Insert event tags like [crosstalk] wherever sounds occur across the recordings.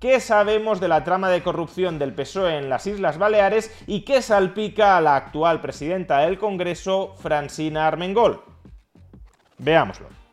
¿Qué sabemos de la trama de corrupción del PSOE en las Islas Baleares y qué salpica a la actual presidenta del Congreso, Francina Armengol? Veámoslo.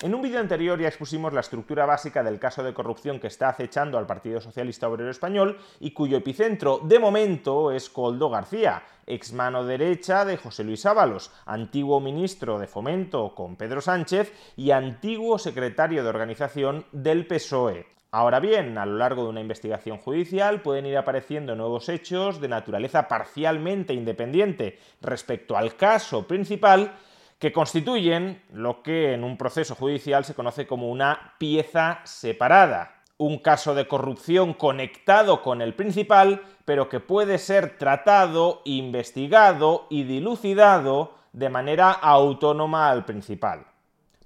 En un vídeo anterior ya expusimos la estructura básica del caso de corrupción que está acechando al Partido Socialista Obrero Español y cuyo epicentro, de momento, es Coldo García, ex mano derecha de José Luis Ábalos, antiguo ministro de Fomento con Pedro Sánchez y antiguo secretario de organización del PSOE. Ahora bien, a lo largo de una investigación judicial pueden ir apareciendo nuevos hechos de naturaleza parcialmente independiente respecto al caso principal que constituyen lo que en un proceso judicial se conoce como una pieza separada, un caso de corrupción conectado con el principal, pero que puede ser tratado, investigado y dilucidado de manera autónoma al principal.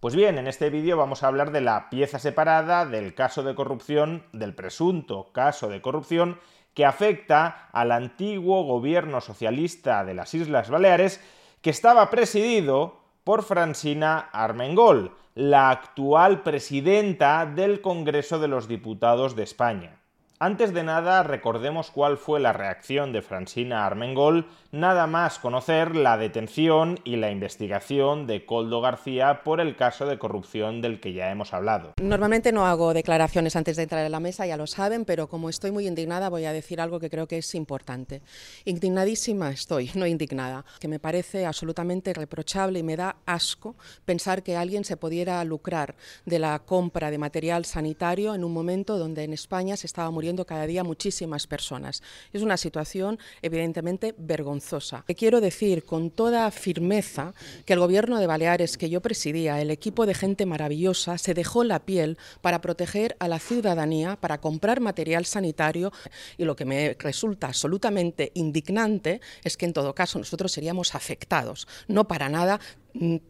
Pues bien, en este vídeo vamos a hablar de la pieza separada del caso de corrupción, del presunto caso de corrupción, que afecta al antiguo gobierno socialista de las Islas Baleares, que estaba presidido por Francina Armengol, la actual presidenta del Congreso de los Diputados de España. Antes de nada, recordemos cuál fue la reacción de Francina Armengol, nada más conocer la detención y la investigación de Coldo García por el caso de corrupción del que ya hemos hablado. Normalmente no hago declaraciones antes de entrar en la mesa, ya lo saben, pero como estoy muy indignada voy a decir algo que creo que es importante. Indignadísima estoy, [laughs] no indignada, que me parece absolutamente reprochable y me da asco pensar que alguien se pudiera lucrar de la compra de material sanitario en un momento donde en España se estaba muriendo cada día muchísimas personas. Es una situación evidentemente vergonzosa. Quiero decir con toda firmeza que el gobierno de Baleares que yo presidía, el equipo de gente maravillosa, se dejó la piel para proteger a la ciudadanía, para comprar material sanitario y lo que me resulta absolutamente indignante es que en todo caso nosotros seríamos afectados, no para nada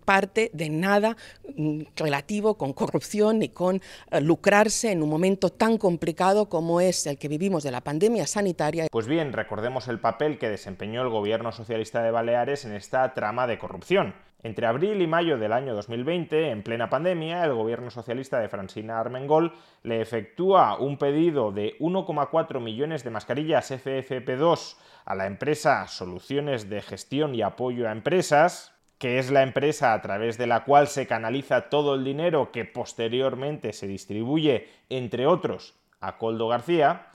parte de nada mm, relativo con corrupción ni con eh, lucrarse en un momento tan complicado como es el que vivimos de la pandemia sanitaria. Pues bien, recordemos el papel que desempeñó el gobierno socialista de Baleares en esta trama de corrupción. Entre abril y mayo del año 2020, en plena pandemia, el gobierno socialista de Francina Armengol le efectúa un pedido de 1,4 millones de mascarillas FFP2 a la empresa Soluciones de Gestión y Apoyo a Empresas, que es la empresa a través de la cual se canaliza todo el dinero que posteriormente se distribuye, entre otros, a Coldo García,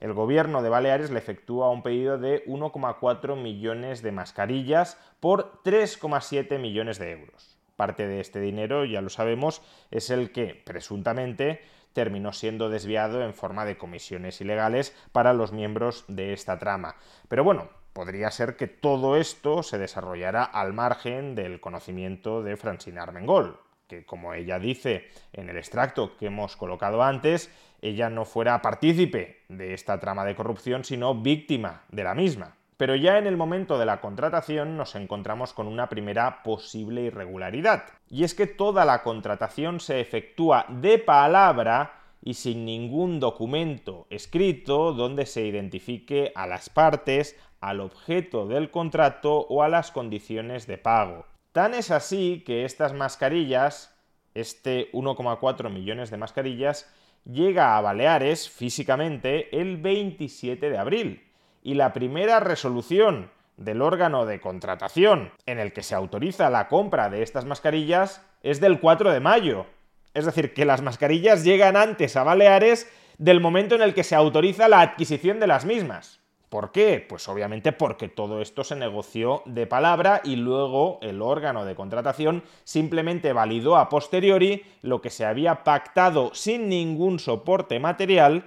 el gobierno de Baleares le efectúa un pedido de 1,4 millones de mascarillas por 3,7 millones de euros. Parte de este dinero, ya lo sabemos, es el que presuntamente terminó siendo desviado en forma de comisiones ilegales para los miembros de esta trama. Pero bueno, podría ser que todo esto se desarrollara al margen del conocimiento de Francina Armengol, que como ella dice en el extracto que hemos colocado antes, ella no fuera partícipe de esta trama de corrupción, sino víctima de la misma. Pero ya en el momento de la contratación nos encontramos con una primera posible irregularidad, y es que toda la contratación se efectúa de palabra y sin ningún documento escrito donde se identifique a las partes, al objeto del contrato o a las condiciones de pago. Tan es así que estas mascarillas, este 1,4 millones de mascarillas, llega a Baleares físicamente el 27 de abril. Y la primera resolución del órgano de contratación en el que se autoriza la compra de estas mascarillas es del 4 de mayo. Es decir, que las mascarillas llegan antes a Baleares del momento en el que se autoriza la adquisición de las mismas. ¿Por qué? Pues obviamente porque todo esto se negoció de palabra y luego el órgano de contratación simplemente validó a posteriori lo que se había pactado sin ningún soporte material,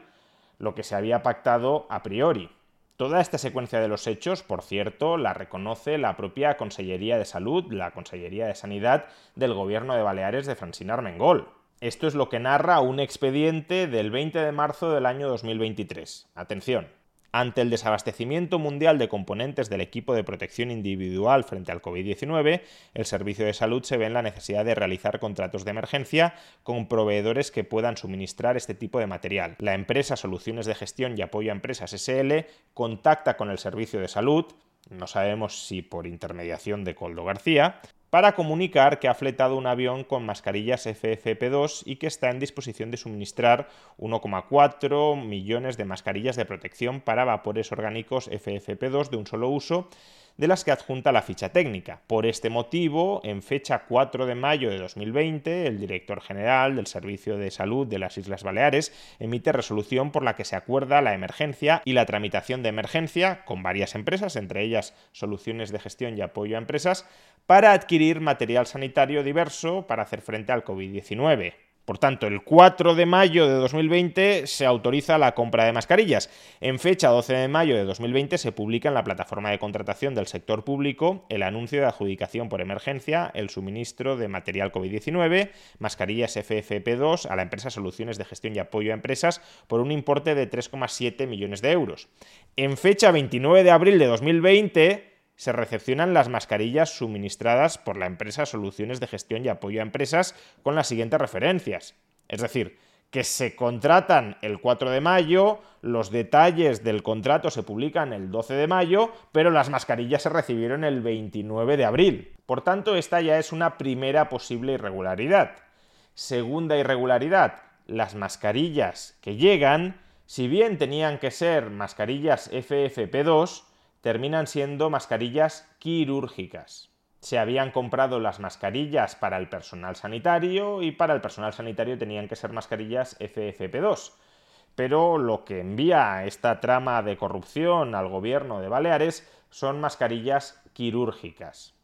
lo que se había pactado a priori. Toda esta secuencia de los hechos, por cierto, la reconoce la propia Consellería de Salud, la Consellería de Sanidad del Gobierno de Baleares de Francina Armengol. Esto es lo que narra un expediente del 20 de marzo del año 2023. Atención. Ante el desabastecimiento mundial de componentes del equipo de protección individual frente al COVID-19, el Servicio de Salud se ve en la necesidad de realizar contratos de emergencia con proveedores que puedan suministrar este tipo de material. La empresa Soluciones de Gestión y Apoyo a Empresas SL contacta con el Servicio de Salud, no sabemos si por intermediación de Coldo García, para comunicar que ha fletado un avión con mascarillas FFP2 y que está en disposición de suministrar 1,4 millones de mascarillas de protección para vapores orgánicos FFP2 de un solo uso de las que adjunta la ficha técnica. Por este motivo, en fecha 4 de mayo de 2020, el director general del Servicio de Salud de las Islas Baleares emite resolución por la que se acuerda la emergencia y la tramitación de emergencia con varias empresas, entre ellas Soluciones de Gestión y Apoyo a Empresas, para adquirir material sanitario diverso para hacer frente al COVID-19. Por tanto, el 4 de mayo de 2020 se autoriza la compra de mascarillas. En fecha 12 de mayo de 2020 se publica en la plataforma de contratación del sector público el anuncio de adjudicación por emergencia, el suministro de material COVID-19, mascarillas FFP2 a la empresa Soluciones de Gestión y Apoyo a Empresas por un importe de 3,7 millones de euros. En fecha 29 de abril de 2020 se recepcionan las mascarillas suministradas por la empresa Soluciones de Gestión y Apoyo a Empresas con las siguientes referencias. Es decir, que se contratan el 4 de mayo, los detalles del contrato se publican el 12 de mayo, pero las mascarillas se recibieron el 29 de abril. Por tanto, esta ya es una primera posible irregularidad. Segunda irregularidad, las mascarillas que llegan, si bien tenían que ser mascarillas FFP2, terminan siendo mascarillas quirúrgicas. Se habían comprado las mascarillas para el personal sanitario y para el personal sanitario tenían que ser mascarillas FFP2. Pero lo que envía esta trama de corrupción al gobierno de Baleares son mascarillas quirúrgicas.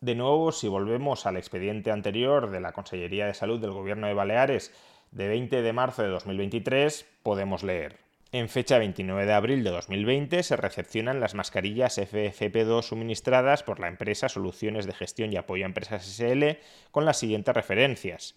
De nuevo, si volvemos al expediente anterior de la Consellería de Salud del Gobierno de Baleares de 20 de marzo de 2023, podemos leer. En fecha 29 de abril de 2020 se recepcionan las mascarillas FFP2 suministradas por la empresa Soluciones de Gestión y Apoyo a Empresas SL con las siguientes referencias.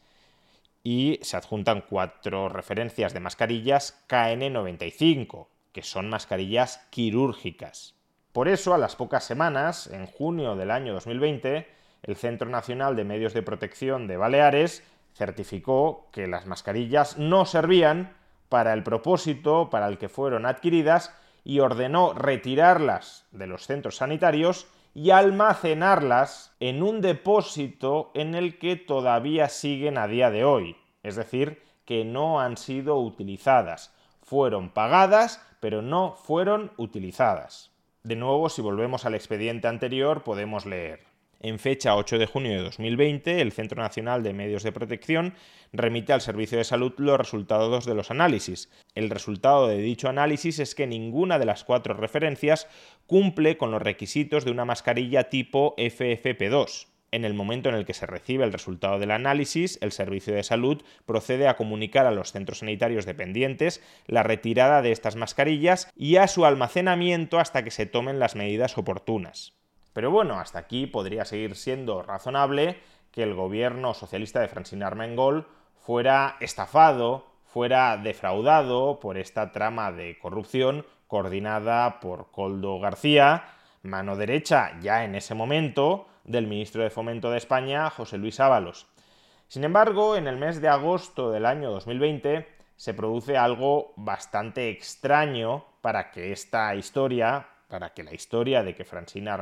Y se adjuntan cuatro referencias de mascarillas KN95, que son mascarillas quirúrgicas. Por eso, a las pocas semanas, en junio del año 2020, el Centro Nacional de Medios de Protección de Baleares certificó que las mascarillas no servían para el propósito para el que fueron adquiridas y ordenó retirarlas de los centros sanitarios y almacenarlas en un depósito en el que todavía siguen a día de hoy, es decir, que no han sido utilizadas. Fueron pagadas, pero no fueron utilizadas. De nuevo, si volvemos al expediente anterior, podemos leer. En fecha 8 de junio de 2020, el Centro Nacional de Medios de Protección remite al Servicio de Salud los resultados de los análisis. El resultado de dicho análisis es que ninguna de las cuatro referencias cumple con los requisitos de una mascarilla tipo FFP2. En el momento en el que se recibe el resultado del análisis, el Servicio de Salud procede a comunicar a los centros sanitarios dependientes la retirada de estas mascarillas y a su almacenamiento hasta que se tomen las medidas oportunas. Pero bueno, hasta aquí podría seguir siendo razonable que el gobierno socialista de Francine Armengol fuera estafado, fuera defraudado por esta trama de corrupción coordinada por Coldo García, mano derecha ya en ese momento del ministro de Fomento de España, José Luis Ábalos. Sin embargo, en el mes de agosto del año 2020 se produce algo bastante extraño para que esta historia, para que la historia de que Francina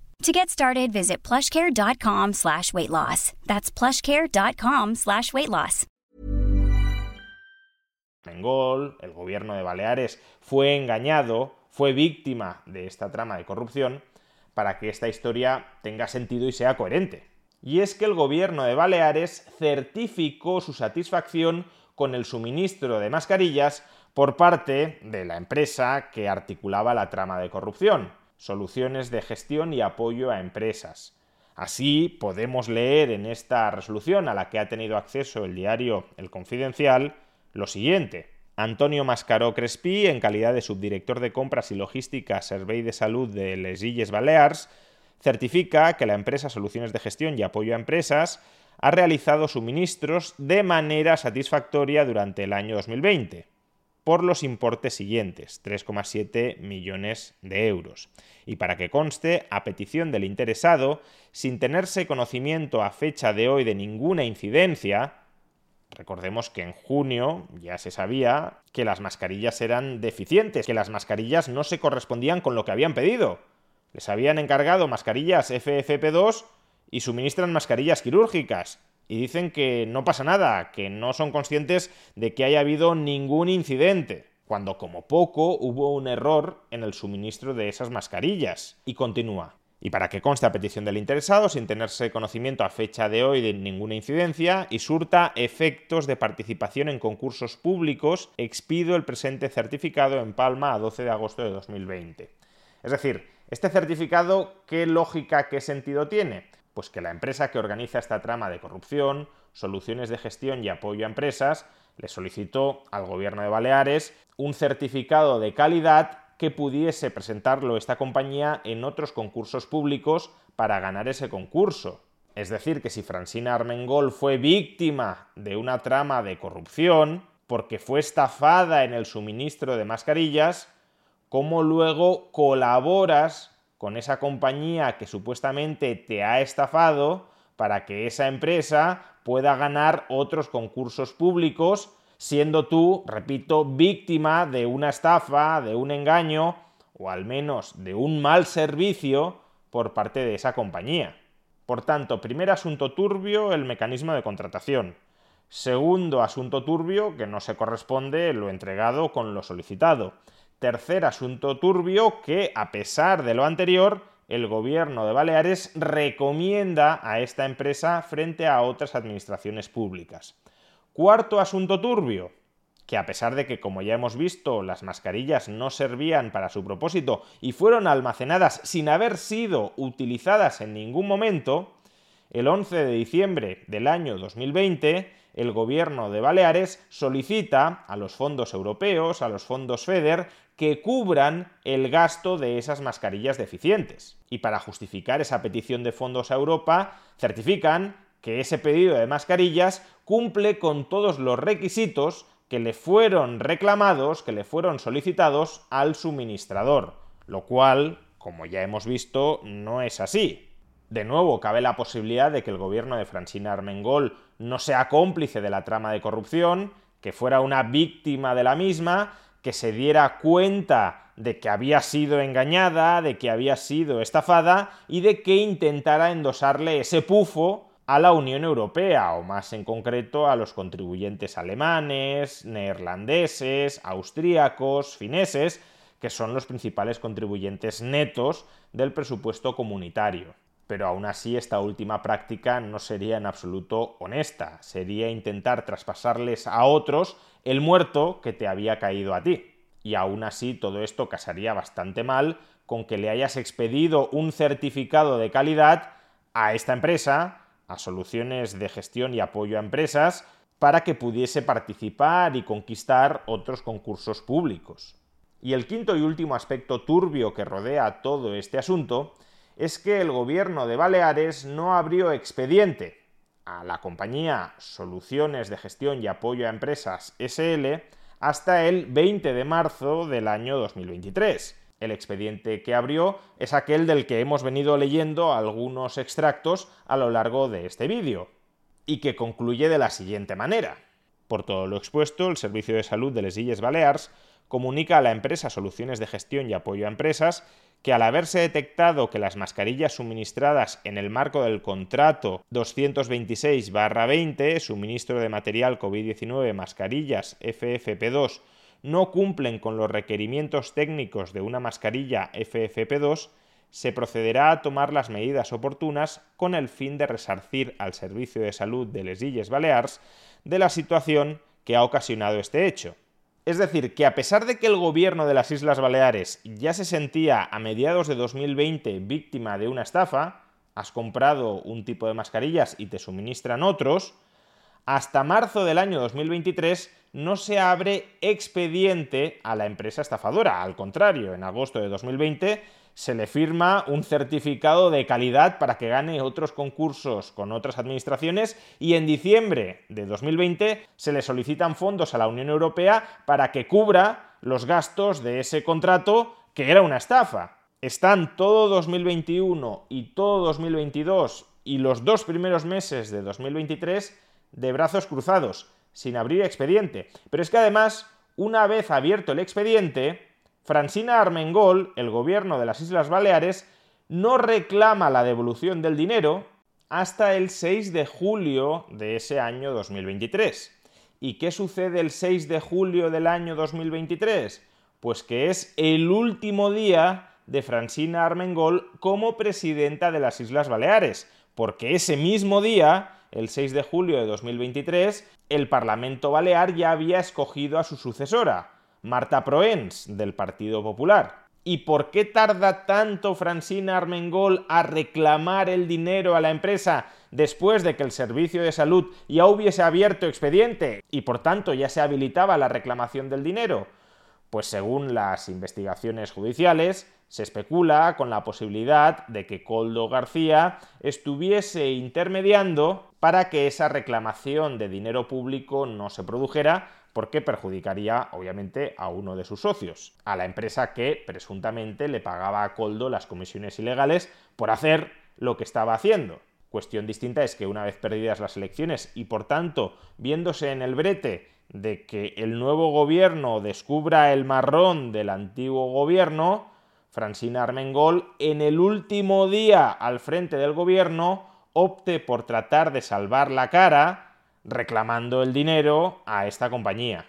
To get started, visit plushcare.com slash weight loss. That's plushcare.com slash weight loss. Bengol, el gobierno de Baleares, fue engañado, fue víctima de esta trama de corrupción para que esta historia tenga sentido y sea coherente. Y es que el gobierno de Baleares certificó su satisfacción con el suministro de mascarillas por parte de la empresa que articulaba la trama de corrupción, soluciones de gestión y apoyo a empresas. Así podemos leer en esta resolución a la que ha tenido acceso el diario El Confidencial lo siguiente. Antonio Mascaró Crespi, en calidad de subdirector de compras y logística Servei de Salud de Les Illes Balears, certifica que la empresa Soluciones de Gestión y Apoyo a Empresas ha realizado suministros de manera satisfactoria durante el año 2020 por los importes siguientes, 3,7 millones de euros. Y para que conste, a petición del interesado, sin tenerse conocimiento a fecha de hoy de ninguna incidencia, recordemos que en junio ya se sabía que las mascarillas eran deficientes, que las mascarillas no se correspondían con lo que habían pedido. Les habían encargado mascarillas FFP2 y suministran mascarillas quirúrgicas y dicen que no pasa nada, que no son conscientes de que haya habido ningún incidente, cuando como poco hubo un error en el suministro de esas mascarillas. Y continúa. Y para que conste a petición del interesado, sin tenerse conocimiento a fecha de hoy de ninguna incidencia, y surta efectos de participación en concursos públicos, expido el presente certificado en Palma a 12 de agosto de 2020. Es decir, este certificado, ¿qué lógica, qué sentido tiene? Pues que la empresa que organiza esta trama de corrupción, soluciones de gestión y apoyo a empresas, le solicitó al gobierno de Baleares un certificado de calidad que pudiese presentarlo esta compañía en otros concursos públicos para ganar ese concurso. Es decir, que si Francina Armengol fue víctima de una trama de corrupción, porque fue estafada en el suministro de mascarillas, ¿cómo luego colaboras con esa compañía que supuestamente te ha estafado para que esa empresa pueda ganar otros concursos públicos, siendo tú, repito, víctima de una estafa, de un engaño o al menos de un mal servicio por parte de esa compañía. Por tanto, primer asunto turbio, el mecanismo de contratación. Segundo asunto turbio, que no se corresponde lo entregado con lo solicitado. Tercer asunto turbio que, a pesar de lo anterior, el gobierno de Baleares recomienda a esta empresa frente a otras administraciones públicas. Cuarto asunto turbio, que a pesar de que, como ya hemos visto, las mascarillas no servían para su propósito y fueron almacenadas sin haber sido utilizadas en ningún momento, el 11 de diciembre del año 2020, el gobierno de Baleares solicita a los fondos europeos, a los fondos FEDER, que cubran el gasto de esas mascarillas deficientes. Y para justificar esa petición de fondos a Europa, certifican que ese pedido de mascarillas cumple con todos los requisitos que le fueron reclamados, que le fueron solicitados al suministrador, lo cual, como ya hemos visto, no es así. De nuevo, cabe la posibilidad de que el gobierno de Francina Armengol no sea cómplice de la trama de corrupción, que fuera una víctima de la misma, que se diera cuenta de que había sido engañada, de que había sido estafada y de que intentara endosarle ese pufo a la Unión Europea, o más en concreto a los contribuyentes alemanes, neerlandeses, austríacos, fineses, que son los principales contribuyentes netos del presupuesto comunitario. Pero aún así esta última práctica no sería en absoluto honesta, sería intentar traspasarles a otros el muerto que te había caído a ti. Y aún así todo esto casaría bastante mal con que le hayas expedido un certificado de calidad a esta empresa, a soluciones de gestión y apoyo a empresas, para que pudiese participar y conquistar otros concursos públicos. Y el quinto y último aspecto turbio que rodea todo este asunto es que el gobierno de Baleares no abrió expediente a la compañía Soluciones de Gestión y Apoyo a Empresas SL hasta el 20 de marzo del año 2023. El expediente que abrió es aquel del que hemos venido leyendo algunos extractos a lo largo de este vídeo, y que concluye de la siguiente manera. Por todo lo expuesto, el Servicio de Salud de les Illes Balears comunica a la empresa Soluciones de Gestión y Apoyo a Empresas que al haberse detectado que las mascarillas suministradas en el marco del contrato 226-20, suministro de material COVID-19 mascarillas FFP2, no cumplen con los requerimientos técnicos de una mascarilla FFP2, se procederá a tomar las medidas oportunas con el fin de resarcir al Servicio de Salud de les Illes Balears de la situación que ha ocasionado este hecho. Es decir, que a pesar de que el gobierno de las Islas Baleares ya se sentía a mediados de 2020 víctima de una estafa, has comprado un tipo de mascarillas y te suministran otros, hasta marzo del año 2023 no se abre expediente a la empresa estafadora. Al contrario, en agosto de 2020 se le firma un certificado de calidad para que gane otros concursos con otras administraciones y en diciembre de 2020 se le solicitan fondos a la Unión Europea para que cubra los gastos de ese contrato que era una estafa. Están todo 2021 y todo 2022 y los dos primeros meses de 2023 de brazos cruzados, sin abrir expediente. Pero es que además, una vez abierto el expediente, Francina Armengol, el gobierno de las Islas Baleares, no reclama la devolución del dinero hasta el 6 de julio de ese año 2023. ¿Y qué sucede el 6 de julio del año 2023? Pues que es el último día de Francina Armengol como presidenta de las Islas Baleares, porque ese mismo día, el 6 de julio de 2023, el Parlamento Balear ya había escogido a su sucesora, Marta Proens, del Partido Popular. ¿Y por qué tarda tanto Francina Armengol a reclamar el dinero a la empresa después de que el Servicio de Salud ya hubiese abierto expediente y por tanto ya se habilitaba la reclamación del dinero? Pues según las investigaciones judiciales, se especula con la posibilidad de que Coldo García estuviese intermediando para que esa reclamación de dinero público no se produjera porque perjudicaría obviamente a uno de sus socios, a la empresa que presuntamente le pagaba a Coldo las comisiones ilegales por hacer lo que estaba haciendo. Cuestión distinta es que una vez perdidas las elecciones y por tanto viéndose en el brete de que el nuevo gobierno descubra el marrón del antiguo gobierno, Francina Armengol en el último día al frente del gobierno opte por tratar de salvar la cara reclamando el dinero a esta compañía.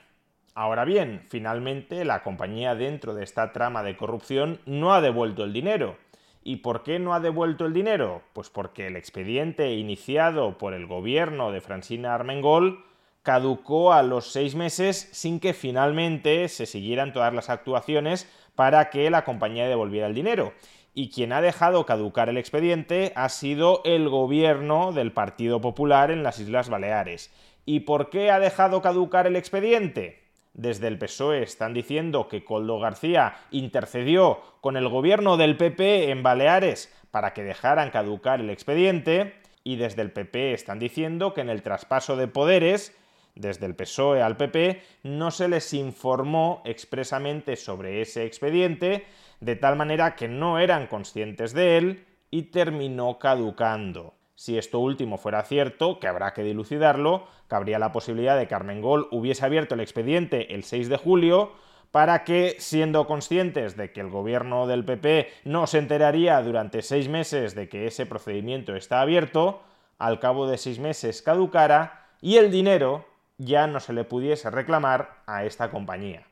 Ahora bien, finalmente la compañía dentro de esta trama de corrupción no ha devuelto el dinero. ¿Y por qué no ha devuelto el dinero? Pues porque el expediente iniciado por el gobierno de Francina Armengol caducó a los seis meses sin que finalmente se siguieran todas las actuaciones para que la compañía devolviera el dinero y quien ha dejado caducar el expediente ha sido el gobierno del Partido Popular en las Islas Baleares. ¿Y por qué ha dejado caducar el expediente? Desde el PSOE están diciendo que Coldo García intercedió con el gobierno del PP en Baleares para que dejaran caducar el expediente y desde el PP están diciendo que en el traspaso de poderes desde el PSOE al PP no se les informó expresamente sobre ese expediente de tal manera que no eran conscientes de él y terminó caducando. Si esto último fuera cierto, que habrá que dilucidarlo, cabría la posibilidad de que Armengol hubiese abierto el expediente el 6 de julio para que, siendo conscientes de que el gobierno del PP no se enteraría durante seis meses de que ese procedimiento está abierto, al cabo de seis meses caducara y el dinero ya no se le pudiese reclamar a esta compañía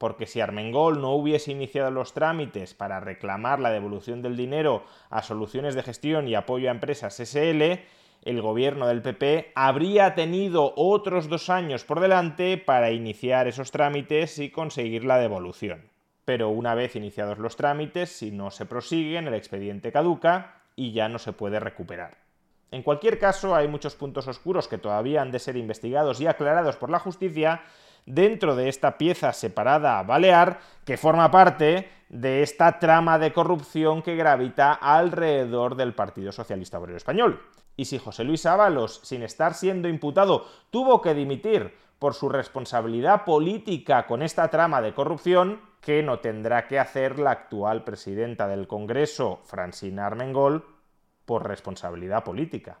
porque si Armengol no hubiese iniciado los trámites para reclamar la devolución del dinero a soluciones de gestión y apoyo a empresas SL, el gobierno del PP habría tenido otros dos años por delante para iniciar esos trámites y conseguir la devolución. Pero una vez iniciados los trámites, si no se prosiguen, el expediente caduca y ya no se puede recuperar. En cualquier caso, hay muchos puntos oscuros que todavía han de ser investigados y aclarados por la justicia dentro de esta pieza separada balear que forma parte de esta trama de corrupción que gravita alrededor del Partido Socialista Obrero Español. Y si José Luis Ábalos, sin estar siendo imputado, tuvo que dimitir por su responsabilidad política con esta trama de corrupción, que no tendrá que hacer la actual presidenta del Congreso, Francina Armengol, por responsabilidad política.